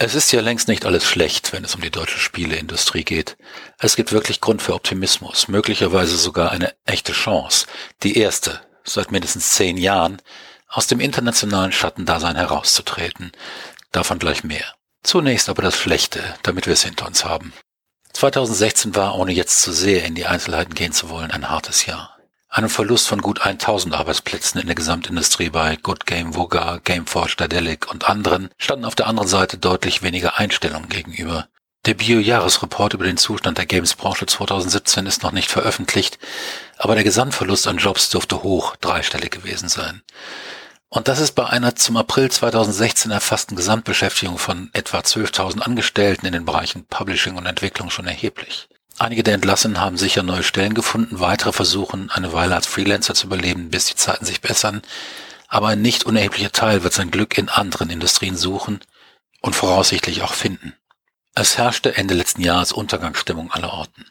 Es ist ja längst nicht alles schlecht, wenn es um die deutsche Spieleindustrie geht. Es gibt wirklich Grund für Optimismus, möglicherweise sogar eine echte Chance. Die erste, seit mindestens zehn Jahren, aus dem internationalen Schattendasein herauszutreten. Davon gleich mehr. Zunächst aber das Schlechte, damit wir es hinter uns haben. 2016 war, ohne jetzt zu sehr in die Einzelheiten gehen zu wollen, ein hartes Jahr. Einem Verlust von gut 1000 Arbeitsplätzen in der Gesamtindustrie bei Good Game, Voga, Gameforge, Dadelic und anderen standen auf der anderen Seite deutlich weniger Einstellungen gegenüber. Der Bio-Jahresreport über den Zustand der Games-Branche 2017 ist noch nicht veröffentlicht, aber der Gesamtverlust an Jobs dürfte hoch dreistellig gewesen sein. Und das ist bei einer zum April 2016 erfassten Gesamtbeschäftigung von etwa 12.000 Angestellten in den Bereichen Publishing und Entwicklung schon erheblich. Einige der Entlassenen haben sicher neue Stellen gefunden, weitere versuchen eine Weile als Freelancer zu überleben, bis die Zeiten sich bessern, aber ein nicht unerheblicher Teil wird sein Glück in anderen Industrien suchen und voraussichtlich auch finden. Es herrschte Ende letzten Jahres Untergangsstimmung aller Orten.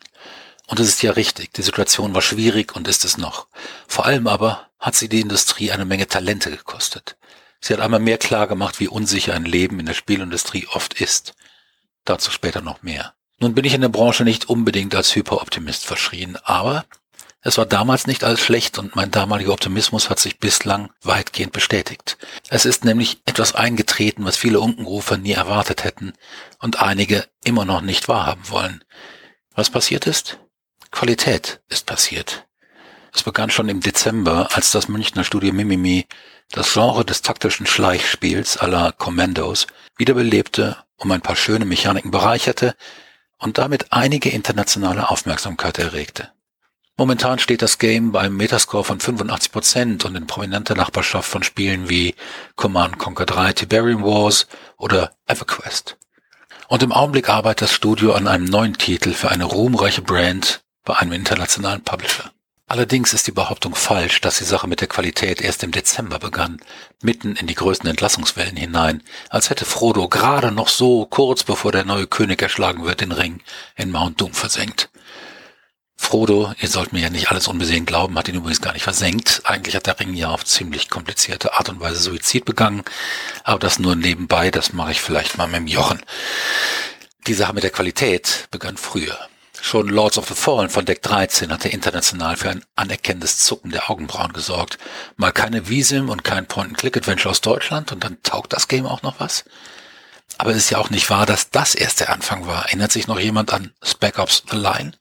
Und es ist ja richtig, die Situation war schwierig und ist es noch. Vor allem aber hat sie die Industrie eine Menge Talente gekostet. Sie hat einmal mehr klar gemacht, wie unsicher ein Leben in der Spielindustrie oft ist. Dazu später noch mehr. Nun bin ich in der Branche nicht unbedingt als Hyperoptimist verschrien, aber es war damals nicht alles schlecht und mein damaliger Optimismus hat sich bislang weitgehend bestätigt. Es ist nämlich etwas eingetreten, was viele Unkenrufer nie erwartet hätten und einige immer noch nicht wahrhaben wollen. Was passiert ist? Qualität ist passiert. Es begann schon im Dezember, als das Münchner Studio Mimimi das Genre des taktischen Schleichspiels à la Commandos wiederbelebte, um ein paar schöne Mechaniken bereicherte und damit einige internationale Aufmerksamkeit erregte. Momentan steht das Game beim Metascore von 85 Prozent und in prominenter Nachbarschaft von Spielen wie Command Conquer 3 Tiberium Wars oder EverQuest. Und im Augenblick arbeitet das Studio an einem neuen Titel für eine ruhmreiche Brand bei einem internationalen Publisher. Allerdings ist die Behauptung falsch, dass die Sache mit der Qualität erst im Dezember begann, mitten in die größten Entlassungswellen hinein, als hätte Frodo gerade noch so kurz bevor der neue König erschlagen wird den Ring in Mount Doom versenkt. Frodo, ihr sollt mir ja nicht alles unbesehen glauben, hat ihn übrigens gar nicht versenkt. Eigentlich hat der Ring ja auf ziemlich komplizierte Art und Weise Suizid begangen, aber das nur nebenbei, das mache ich vielleicht mal mit dem Jochen. Die Sache mit der Qualität begann früher. Schon Lords of the Fallen von Deck 13 hatte international für ein anerkennendes Zucken der Augenbrauen gesorgt. Mal keine Visum und kein Point-and-Click-Adventure aus Deutschland und dann taugt das Game auch noch was? Aber es ist ja auch nicht wahr, dass das erst der Anfang war. Erinnert sich noch jemand an Spec Ops The Line?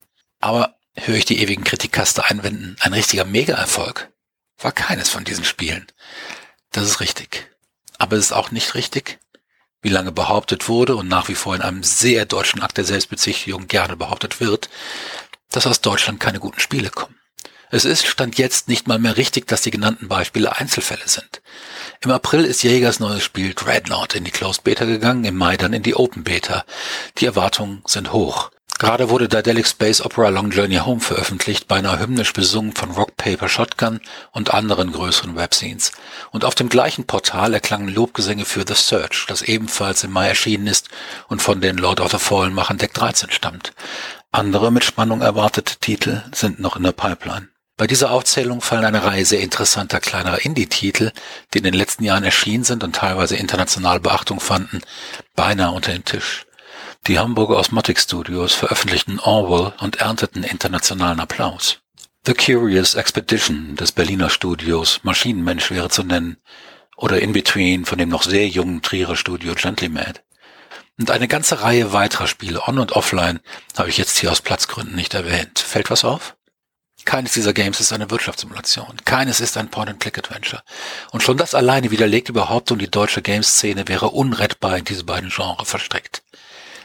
Aber höre ich die ewigen Kritikaster einwenden, ein richtiger Mega-Erfolg war keines von diesen Spielen. Das ist richtig. Aber es ist auch nicht richtig, wie lange behauptet wurde und nach wie vor in einem sehr deutschen Akt der Selbstbezichtigung gerne behauptet wird, dass aus Deutschland keine guten Spiele kommen. Es ist Stand jetzt nicht mal mehr richtig, dass die genannten Beispiele Einzelfälle sind. Im April ist Jägers neues Spiel Dreadnought in die Closed Beta gegangen, im Mai dann in die Open Beta. Die Erwartungen sind hoch. Gerade wurde Daedalic Space Opera Long Journey Home veröffentlicht, beinahe hymnisch besungen von Rock Paper Shotgun und anderen größeren Webscenes. Und auf dem gleichen Portal erklangen Lobgesänge für The Search, das ebenfalls im Mai erschienen ist und von den Lord of the Fallen Machern Deck 13 stammt. Andere mit Spannung erwartete Titel sind noch in der Pipeline. Bei dieser Aufzählung fallen eine Reihe sehr interessanter kleinerer Indie-Titel, die in den letzten Jahren erschienen sind und teilweise international Beachtung fanden, beinahe unter den Tisch. Die Hamburger Osmotic Studios veröffentlichten Orwell und ernteten internationalen Applaus. The Curious Expedition des Berliner Studios Maschinenmensch wäre zu nennen oder In Between von dem noch sehr jungen Trierer Studio Gently Mad. Und eine ganze Reihe weiterer Spiele on und offline habe ich jetzt hier aus Platzgründen nicht erwähnt. Fällt was auf? Keines dieser Games ist eine Wirtschaftssimulation. Keines ist ein Point-and-Click-Adventure. Und schon das alleine widerlegt die Behauptung, die deutsche Gamesszene wäre unrettbar in diese beiden Genres verstrickt.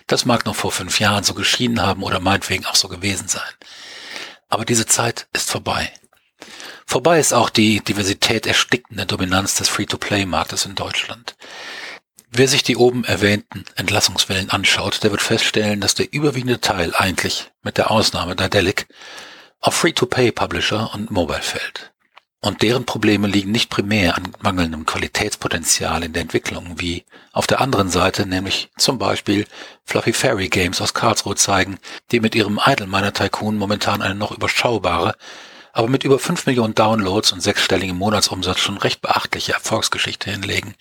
Das mag noch vor fünf Jahren so geschieden haben oder meinetwegen auch so gewesen sein. Aber diese Zeit ist vorbei. Vorbei ist auch die Diversität erstickende Dominanz des Free-to-Play-Marktes in Deutschland. Wer sich die oben erwähnten Entlassungswellen anschaut, der wird feststellen, dass der überwiegende Teil eigentlich, mit der Ausnahme der Delic, auf Free-to-Play-Publisher und Mobile fällt. Und deren Probleme liegen nicht primär an mangelndem Qualitätspotenzial in der Entwicklung, wie auf der anderen Seite nämlich zum Beispiel Fluffy Fairy Games aus Karlsruhe zeigen, die mit ihrem Idle Miner Tycoon momentan eine noch überschaubare, aber mit über fünf Millionen Downloads und sechsstelligem Monatsumsatz schon recht beachtliche Erfolgsgeschichte hinlegen.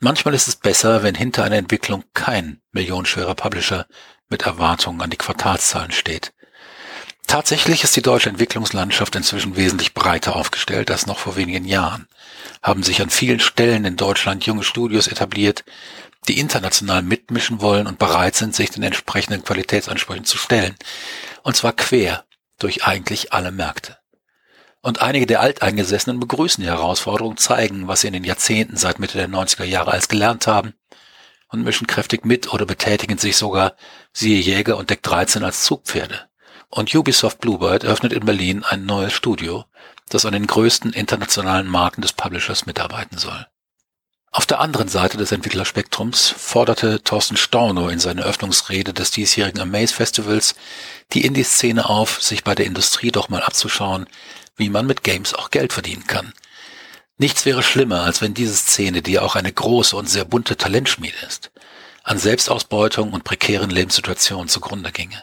Manchmal ist es besser, wenn hinter einer Entwicklung kein millionenschwerer Publisher mit Erwartungen an die Quartalszahlen steht. Tatsächlich ist die deutsche Entwicklungslandschaft inzwischen wesentlich breiter aufgestellt als noch vor wenigen Jahren. Haben sich an vielen Stellen in Deutschland junge Studios etabliert, die international mitmischen wollen und bereit sind, sich den entsprechenden Qualitätsansprüchen zu stellen. Und zwar quer durch eigentlich alle Märkte. Und einige der Alteingesessenen begrüßen die Herausforderung, zeigen, was sie in den Jahrzehnten seit Mitte der 90er Jahre als gelernt haben und mischen kräftig mit oder betätigen sich sogar, siehe Jäger und Deck 13 als Zugpferde. Und Ubisoft Bluebird öffnet in Berlin ein neues Studio, das an den größten internationalen Marken des Publishers mitarbeiten soll. Auf der anderen Seite des Entwicklerspektrums forderte Thorsten Storno in seiner Öffnungsrede des diesjährigen Amaze Festivals die Indie-Szene auf, sich bei der Industrie doch mal abzuschauen, wie man mit Games auch Geld verdienen kann. Nichts wäre schlimmer, als wenn diese Szene, die ja auch eine große und sehr bunte Talentschmiede ist, an Selbstausbeutung und prekären Lebenssituationen zugrunde ginge.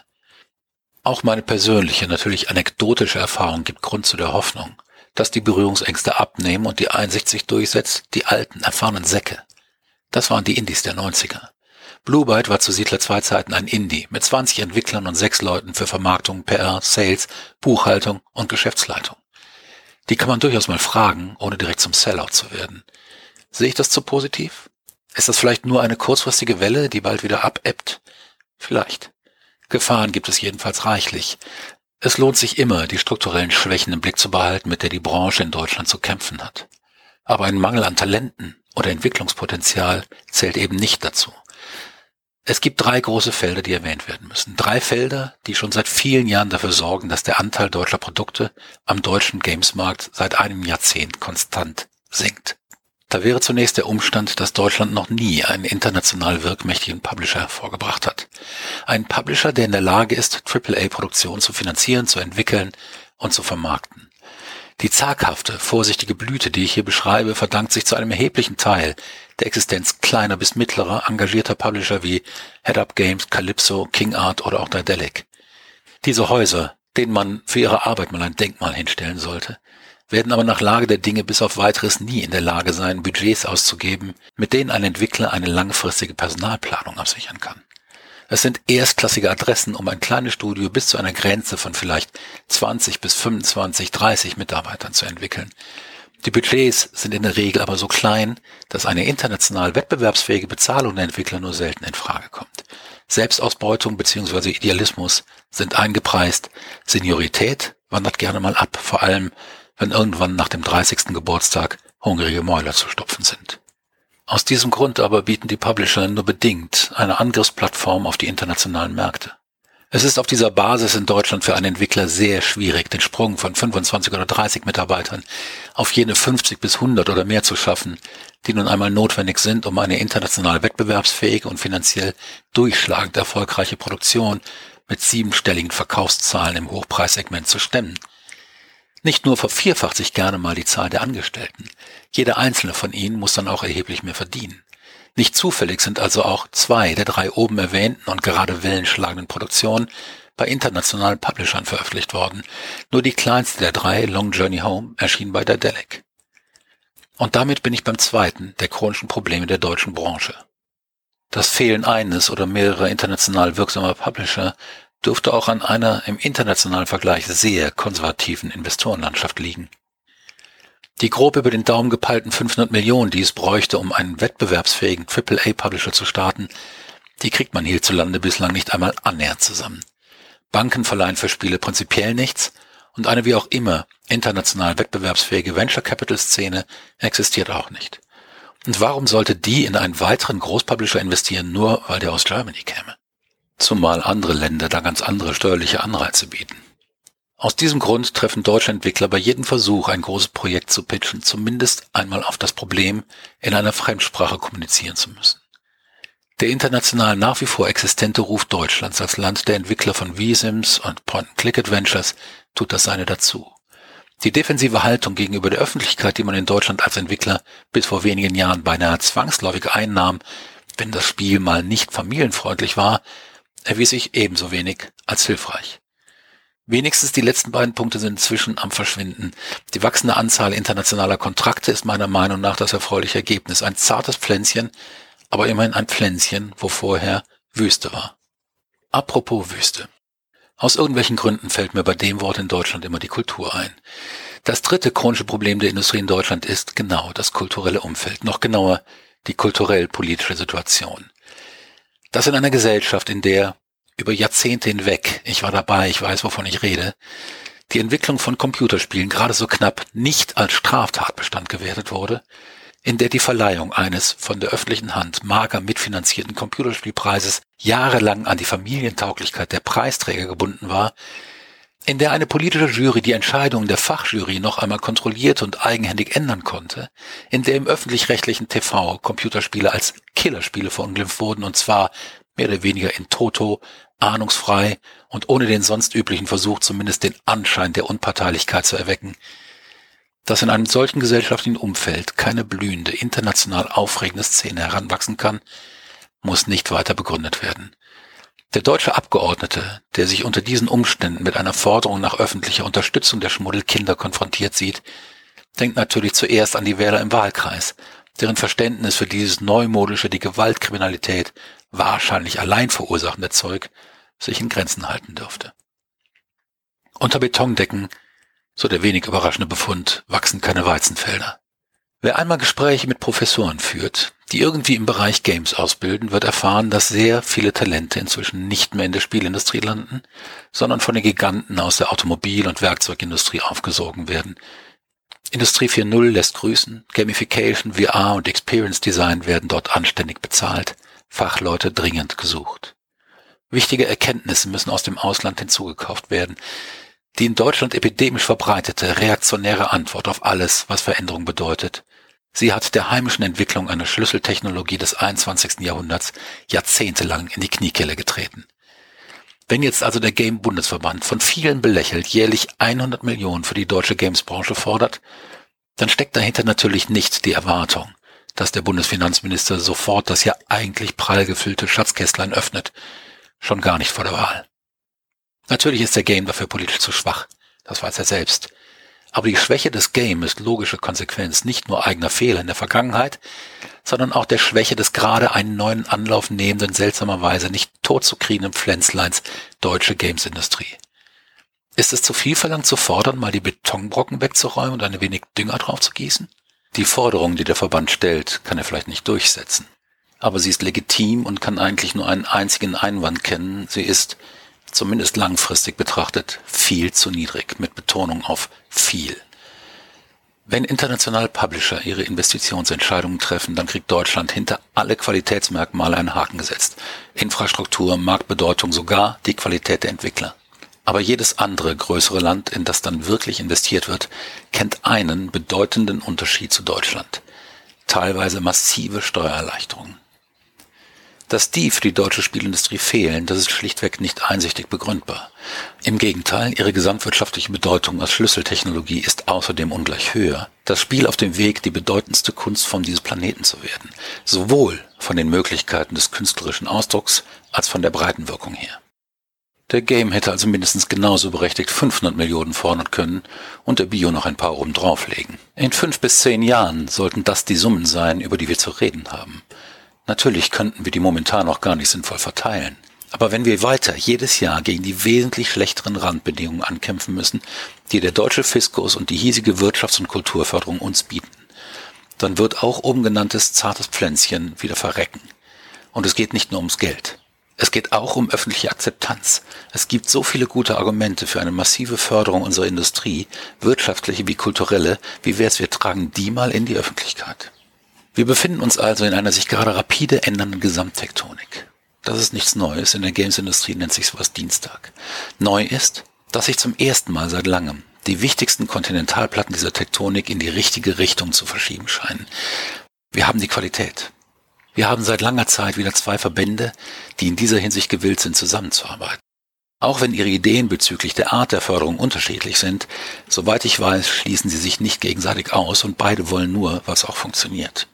Auch meine persönliche, natürlich anekdotische Erfahrung gibt Grund zu der Hoffnung, dass die Berührungsängste abnehmen und die Einsicht sich durchsetzt, die alten, erfahrenen Säcke. Das waren die Indies der 90er. Blue Byte war zu Siedler 2 Zeiten ein Indie mit 20 Entwicklern und sechs Leuten für Vermarktung, PR, Sales, Buchhaltung und Geschäftsleitung. Die kann man durchaus mal fragen, ohne direkt zum Sellout zu werden. Sehe ich das zu positiv? Ist das vielleicht nur eine kurzfristige Welle, die bald wieder abebbt? Vielleicht. Gefahren gibt es jedenfalls reichlich. Es lohnt sich immer, die strukturellen Schwächen im Blick zu behalten, mit der die Branche in Deutschland zu kämpfen hat. Aber ein Mangel an Talenten oder Entwicklungspotenzial zählt eben nicht dazu. Es gibt drei große Felder, die erwähnt werden müssen. Drei Felder, die schon seit vielen Jahren dafür sorgen, dass der Anteil deutscher Produkte am deutschen Gamesmarkt seit einem Jahrzehnt konstant sinkt. Da wäre zunächst der Umstand, dass Deutschland noch nie einen international wirkmächtigen Publisher hervorgebracht hat. Ein Publisher, der in der Lage ist, AAA-Produktionen zu finanzieren, zu entwickeln und zu vermarkten. Die zaghafte, vorsichtige Blüte, die ich hier beschreibe, verdankt sich zu einem erheblichen Teil der Existenz kleiner bis mittlerer engagierter Publisher wie Head Up Games, Calypso, King Art oder auch Daedalic. Diese Häuser, denen man für ihre Arbeit mal ein Denkmal hinstellen sollte, werden aber nach Lage der Dinge bis auf weiteres nie in der Lage sein, Budgets auszugeben, mit denen ein Entwickler eine langfristige Personalplanung absichern kann. Es sind erstklassige Adressen, um ein kleines Studio bis zu einer Grenze von vielleicht 20 bis 25, 30 Mitarbeitern zu entwickeln. Die Budgets sind in der Regel aber so klein, dass eine international wettbewerbsfähige Bezahlung der Entwickler nur selten in Frage kommt. Selbstausbeutung bzw. Idealismus sind eingepreist, Seniorität wandert gerne mal ab, vor allem wenn irgendwann nach dem 30. Geburtstag hungrige Mäuler zu stopfen sind. Aus diesem Grund aber bieten die Publisher nur bedingt eine Angriffsplattform auf die internationalen Märkte. Es ist auf dieser Basis in Deutschland für einen Entwickler sehr schwierig, den Sprung von 25 oder 30 Mitarbeitern auf jene 50 bis 100 oder mehr zu schaffen, die nun einmal notwendig sind, um eine international wettbewerbsfähige und finanziell durchschlagend erfolgreiche Produktion mit siebenstelligen Verkaufszahlen im Hochpreissegment zu stemmen. Nicht nur vervierfacht sich gerne mal die Zahl der Angestellten. Jeder einzelne von ihnen muss dann auch erheblich mehr verdienen. Nicht zufällig sind also auch zwei der drei oben erwähnten und gerade wellenschlagenden Produktionen bei internationalen Publishern veröffentlicht worden. Nur die kleinste der drei, Long Journey Home, erschien bei Daedalic. Und damit bin ich beim zweiten der chronischen Probleme der deutschen Branche. Das Fehlen eines oder mehrerer international wirksamer Publisher dürfte auch an einer im internationalen Vergleich sehr konservativen Investorenlandschaft liegen. Die grob über den Daumen gepeilten 500 Millionen, die es bräuchte, um einen wettbewerbsfähigen AAA-Publisher zu starten, die kriegt man hierzulande bislang nicht einmal annähernd zusammen. Banken verleihen für Spiele prinzipiell nichts und eine wie auch immer international wettbewerbsfähige Venture Capital Szene existiert auch nicht. Und warum sollte die in einen weiteren Großpublisher investieren, nur weil der aus Germany käme? Zumal andere Länder da ganz andere steuerliche Anreize bieten. Aus diesem Grund treffen deutsche Entwickler bei jedem Versuch, ein großes Projekt zu pitchen, zumindest einmal auf das Problem, in einer Fremdsprache kommunizieren zu müssen. Der international nach wie vor existente Ruf Deutschlands als Land der Entwickler von VSIMs und Point-and-Click-Adventures tut das seine dazu. Die defensive Haltung gegenüber der Öffentlichkeit, die man in Deutschland als Entwickler bis vor wenigen Jahren beinahe zwangsläufig einnahm, wenn das Spiel mal nicht familienfreundlich war, erwies sich ebenso wenig als hilfreich. Wenigstens die letzten beiden Punkte sind inzwischen am Verschwinden. Die wachsende Anzahl internationaler Kontrakte ist meiner Meinung nach das erfreuliche Ergebnis. Ein zartes Pflänzchen, aber immerhin ein Pflänzchen, wo vorher Wüste war. Apropos Wüste. Aus irgendwelchen Gründen fällt mir bei dem Wort in Deutschland immer die Kultur ein. Das dritte chronische Problem der Industrie in Deutschland ist genau das kulturelle Umfeld, noch genauer die kulturell-politische Situation. Das in einer Gesellschaft, in der über Jahrzehnte hinweg, ich war dabei, ich weiß, wovon ich rede, die Entwicklung von Computerspielen gerade so knapp nicht als Straftatbestand gewertet wurde, in der die Verleihung eines von der öffentlichen Hand mager mitfinanzierten Computerspielpreises jahrelang an die Familientauglichkeit der Preisträger gebunden war, in der eine politische Jury die Entscheidungen der Fachjury noch einmal kontrolliert und eigenhändig ändern konnte, in der im öffentlich-rechtlichen TV Computerspiele als Killerspiele verunglimpft wurden und zwar mehr oder weniger in Toto, ahnungsfrei und ohne den sonst üblichen Versuch zumindest den Anschein der Unparteilichkeit zu erwecken, dass in einem solchen gesellschaftlichen Umfeld keine blühende, international aufregende Szene heranwachsen kann, muss nicht weiter begründet werden. Der deutsche Abgeordnete, der sich unter diesen Umständen mit einer Forderung nach öffentlicher Unterstützung der Schmuddelkinder konfrontiert sieht, denkt natürlich zuerst an die Wähler im Wahlkreis, deren Verständnis für dieses neumodische, die Gewaltkriminalität wahrscheinlich allein verursachende Zeug sich in Grenzen halten dürfte. Unter Betondecken, so der wenig überraschende Befund, wachsen keine Weizenfelder. Wer einmal Gespräche mit Professoren führt, die irgendwie im Bereich Games ausbilden, wird erfahren, dass sehr viele Talente inzwischen nicht mehr in der Spielindustrie landen, sondern von den Giganten aus der Automobil- und Werkzeugindustrie aufgesogen werden. Industrie 4.0 lässt grüßen, Gamification, VR und Experience Design werden dort anständig bezahlt, Fachleute dringend gesucht. Wichtige Erkenntnisse müssen aus dem Ausland hinzugekauft werden. Die in Deutschland epidemisch verbreitete reaktionäre Antwort auf alles, was Veränderung bedeutet, Sie hat der heimischen Entwicklung einer Schlüsseltechnologie des 21. Jahrhunderts jahrzehntelang in die Kniekehle getreten. Wenn jetzt also der Game-Bundesverband von vielen belächelt jährlich 100 Millionen für die deutsche Games-Branche fordert, dann steckt dahinter natürlich nicht die Erwartung, dass der Bundesfinanzminister sofort das ja eigentlich prall gefüllte Schatzkästlein öffnet, schon gar nicht vor der Wahl. Natürlich ist der Game dafür politisch zu schwach, das weiß er selbst. Aber die Schwäche des Game ist logische Konsequenz nicht nur eigener Fehler in der Vergangenheit, sondern auch der Schwäche des gerade einen neuen Anlauf nehmenden, seltsamerweise nicht totzukriegenden Pflänzleins deutsche Gamesindustrie. Ist es zu viel verlangt zu fordern, mal die Betonbrocken wegzuräumen und ein wenig Dünger drauf zu gießen? Die Forderung, die der Verband stellt, kann er vielleicht nicht durchsetzen. Aber sie ist legitim und kann eigentlich nur einen einzigen Einwand kennen. Sie ist, zumindest langfristig betrachtet, viel zu niedrig, mit Betonung auf viel. Wenn internationale Publisher ihre Investitionsentscheidungen treffen, dann kriegt Deutschland hinter alle Qualitätsmerkmale einen Haken gesetzt. Infrastruktur, Marktbedeutung, sogar die Qualität der Entwickler. Aber jedes andere größere Land, in das dann wirklich investiert wird, kennt einen bedeutenden Unterschied zu Deutschland. Teilweise massive Steuererleichterungen. Dass die für die deutsche Spielindustrie fehlen, das ist schlichtweg nicht einsichtig begründbar. Im Gegenteil, ihre gesamtwirtschaftliche Bedeutung als Schlüsseltechnologie ist außerdem ungleich höher. Das Spiel auf dem Weg, die bedeutendste Kunstform dieses Planeten zu werden. Sowohl von den Möglichkeiten des künstlerischen Ausdrucks als von der breiten Wirkung her. Der Game hätte also mindestens genauso berechtigt 500 Millionen fordern können und der Bio noch ein paar oben drauflegen. In fünf bis zehn Jahren sollten das die Summen sein, über die wir zu reden haben. Natürlich könnten wir die momentan auch gar nicht sinnvoll verteilen. Aber wenn wir weiter jedes Jahr gegen die wesentlich schlechteren Randbedingungen ankämpfen müssen, die der deutsche Fiskus und die hiesige Wirtschafts- und Kulturförderung uns bieten, dann wird auch oben genanntes zartes Pflänzchen wieder verrecken. Und es geht nicht nur ums Geld. Es geht auch um öffentliche Akzeptanz. Es gibt so viele gute Argumente für eine massive Förderung unserer Industrie, wirtschaftliche wie kulturelle, wie wär's, wir tragen die mal in die Öffentlichkeit. Wir befinden uns also in einer sich gerade rapide ändernden Gesamttektonik. Das ist nichts Neues, in der Games-Industrie nennt sich sowas Dienstag. Neu ist, dass sich zum ersten Mal seit langem die wichtigsten Kontinentalplatten dieser Tektonik in die richtige Richtung zu verschieben scheinen. Wir haben die Qualität. Wir haben seit langer Zeit wieder zwei Verbände, die in dieser Hinsicht gewillt sind, zusammenzuarbeiten. Auch wenn ihre Ideen bezüglich der Art der Förderung unterschiedlich sind, soweit ich weiß, schließen sie sich nicht gegenseitig aus und beide wollen nur, was auch funktioniert.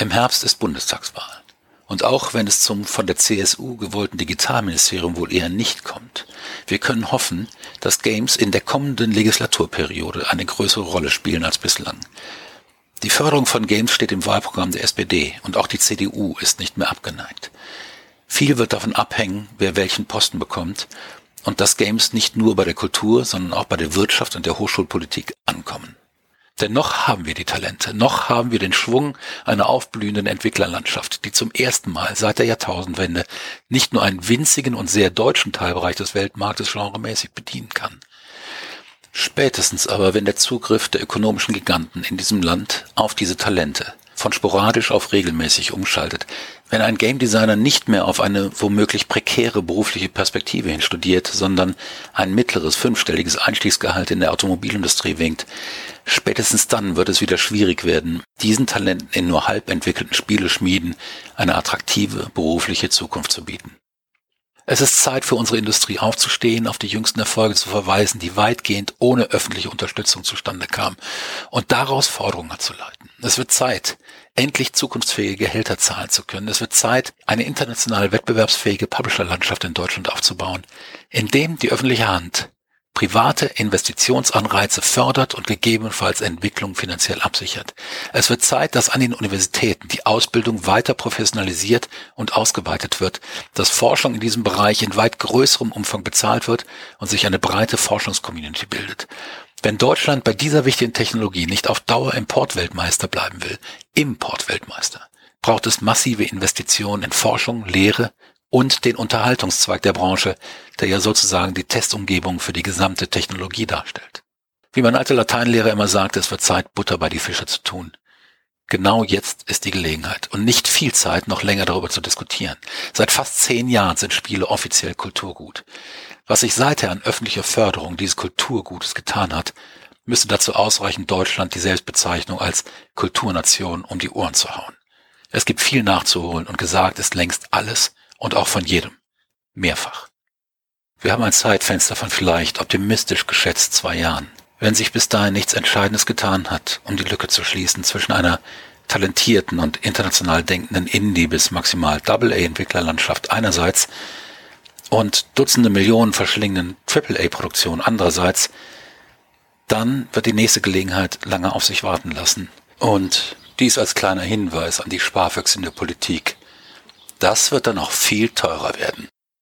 Im Herbst ist Bundestagswahl. Und auch wenn es zum von der CSU gewollten Digitalministerium wohl eher nicht kommt, wir können hoffen, dass Games in der kommenden Legislaturperiode eine größere Rolle spielen als bislang. Die Förderung von Games steht im Wahlprogramm der SPD und auch die CDU ist nicht mehr abgeneigt. Viel wird davon abhängen, wer welchen Posten bekommt und dass Games nicht nur bei der Kultur, sondern auch bei der Wirtschaft und der Hochschulpolitik ankommen. Denn noch haben wir die Talente, noch haben wir den Schwung einer aufblühenden Entwicklerlandschaft, die zum ersten Mal seit der Jahrtausendwende nicht nur einen winzigen und sehr deutschen Teilbereich des Weltmarktes genremäßig bedienen kann. Spätestens aber, wenn der Zugriff der ökonomischen Giganten in diesem Land auf diese Talente von sporadisch auf regelmäßig umschaltet, wenn ein Game Designer nicht mehr auf eine womöglich prekäre berufliche Perspektive hin studiert, sondern ein mittleres fünfstelliges Einstiegsgehalt in der Automobilindustrie winkt, spätestens dann wird es wieder schwierig werden, diesen Talenten in nur halb entwickelten Spieleschmieden eine attraktive berufliche Zukunft zu bieten. Es ist Zeit für unsere Industrie aufzustehen, auf die jüngsten Erfolge zu verweisen, die weitgehend ohne öffentliche Unterstützung zustande kamen und daraus Forderungen abzuleiten. Es wird Zeit, endlich zukunftsfähige Gehälter zahlen zu können. Es wird Zeit, eine international wettbewerbsfähige Publisherlandschaft in Deutschland aufzubauen, in dem die öffentliche Hand private Investitionsanreize fördert und gegebenenfalls Entwicklung finanziell absichert. Es wird Zeit, dass an den Universitäten die Ausbildung weiter professionalisiert und ausgeweitet wird, dass Forschung in diesem Bereich in weit größerem Umfang bezahlt wird und sich eine breite Forschungscommunity bildet. Wenn Deutschland bei dieser wichtigen Technologie nicht auf Dauer Importweltmeister bleiben will, Importweltmeister, braucht es massive Investitionen in Forschung, Lehre und den Unterhaltungszweig der Branche, der ja sozusagen die Testumgebung für die gesamte Technologie darstellt. Wie mein alter Lateinlehrer immer sagte, es wird Zeit, Butter bei die Fische zu tun. Genau jetzt ist die Gelegenheit und nicht viel Zeit, noch länger darüber zu diskutieren. Seit fast zehn Jahren sind Spiele offiziell Kulturgut. Was sich seither an öffentlicher Förderung dieses Kulturgutes getan hat, müsste dazu ausreichen, Deutschland die Selbstbezeichnung als Kulturnation um die Ohren zu hauen. Es gibt viel nachzuholen und gesagt ist längst alles, und auch von jedem. Mehrfach. Wir haben ein Zeitfenster von vielleicht optimistisch geschätzt zwei Jahren. Wenn sich bis dahin nichts Entscheidendes getan hat, um die Lücke zu schließen zwischen einer talentierten und international denkenden Indie- bis maximal Double-A-Entwicklerlandschaft einerseits und Dutzende Millionen verschlingenden Triple-A-Produktionen andererseits, dann wird die nächste Gelegenheit lange auf sich warten lassen. Und dies als kleiner Hinweis an die Sparfüchse in der Politik, das wird dann noch viel teurer werden.